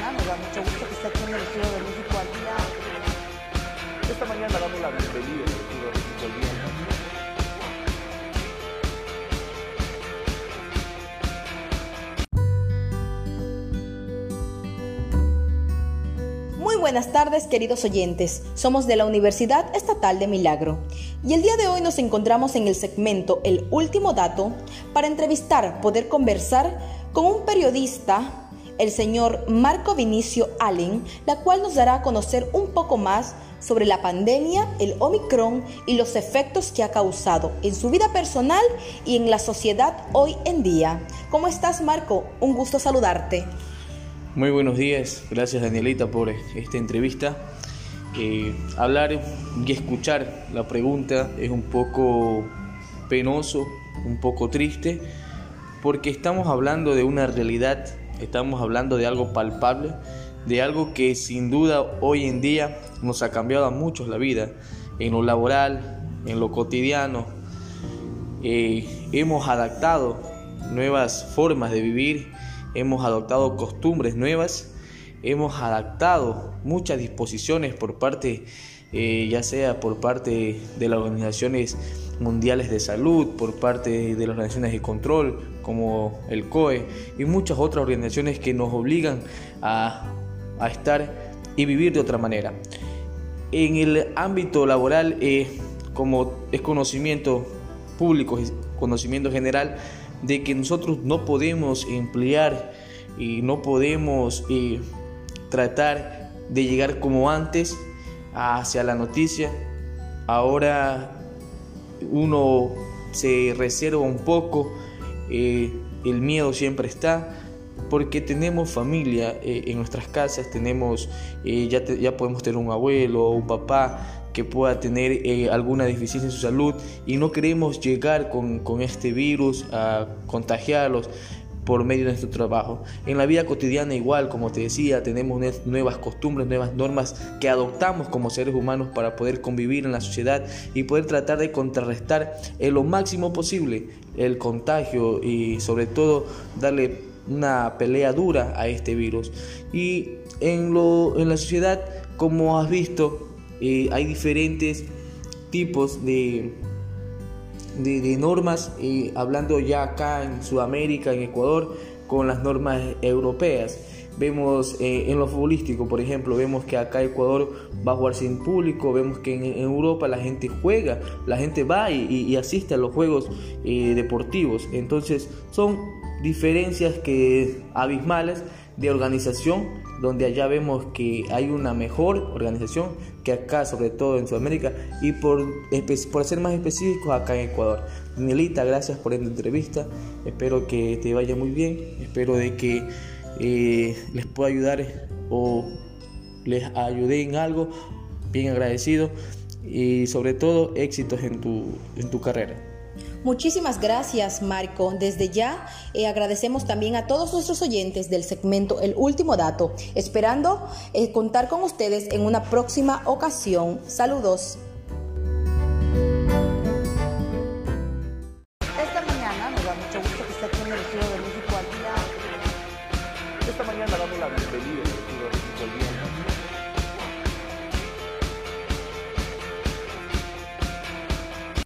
mañana. Nos da mucho gusto que esté aquí en el Estudio de México al día. Esta mañana damos la bienvenida al Estudio de México al día. Muy buenas tardes queridos oyentes, somos de la Universidad Estatal de Milagro y el día de hoy nos encontramos en el segmento El último dato para entrevistar, poder conversar con un periodista, el señor Marco Vinicio Allen, la cual nos dará a conocer un poco más sobre la pandemia, el Omicron y los efectos que ha causado en su vida personal y en la sociedad hoy en día. ¿Cómo estás Marco? Un gusto saludarte. Muy buenos días, gracias Danielita por esta entrevista. Eh, hablar y escuchar la pregunta es un poco penoso, un poco triste, porque estamos hablando de una realidad, estamos hablando de algo palpable, de algo que sin duda hoy en día nos ha cambiado a muchos la vida, en lo laboral, en lo cotidiano. Eh, hemos adaptado nuevas formas de vivir, hemos adoptado costumbres nuevas, hemos adaptado muchas disposiciones por parte, eh, ya sea por parte de las organizaciones mundiales de salud, por parte de las organizaciones de control como el COE y muchas otras organizaciones que nos obligan a, a estar y vivir de otra manera. En el ámbito laboral, eh, como es conocimiento público, conocimiento general, de que nosotros no podemos emplear y no podemos eh, tratar de llegar como antes hacia la noticia. Ahora uno se reserva un poco, eh, el miedo siempre está, porque tenemos familia eh, en nuestras casas, tenemos, ya, ya podemos tener un abuelo o un papá que pueda tener eh, alguna deficiencia en su salud y no queremos llegar con, con, este virus a contagiarlos por medio de nuestro trabajo. En la vida cotidiana igual, como te decía, tenemos nuevas costumbres, nuevas normas que adoptamos como seres humanos para poder convivir en la sociedad y poder tratar de contrarrestar en lo máximo posible el contagio y sobre todo darle una pelea dura a este virus. Y en, lo, en la sociedad, como has visto, eh, hay diferentes tipos de, de, normas, eh, hablando ya acá en Sudamérica, en Ecuador, con las normas europeas. Vemos eh, en lo futbolístico, por ejemplo, vemos que acá Ecuador va a jugarse en público, vemos que en, Europa la gente juega, la gente va y, asiste a los juegos deportivos. Entonces son diferencias que abismales de organización, donde allá vemos que hay una mejor organización que acá, sobre todo en Sudamérica, y por, por ser más específicos, acá en Ecuador. Danielita, gracias por esta entrevista, espero que te vaya muy bien, espero de que eh, les pueda ayudar o les ayude en algo, bien agradecido, y sobre todo éxitos en tu, en tu carrera. Muchísimas gracias, Marco. Desde ya eh, agradecemos también a todos nuestros oyentes del segmento El Último Dato, esperando eh, contar con ustedes en una próxima ocasión. Saludos. Esta mañana nos da mucho gusto que esté aquí en el Estudio de. Esta mañana damos la bienvenida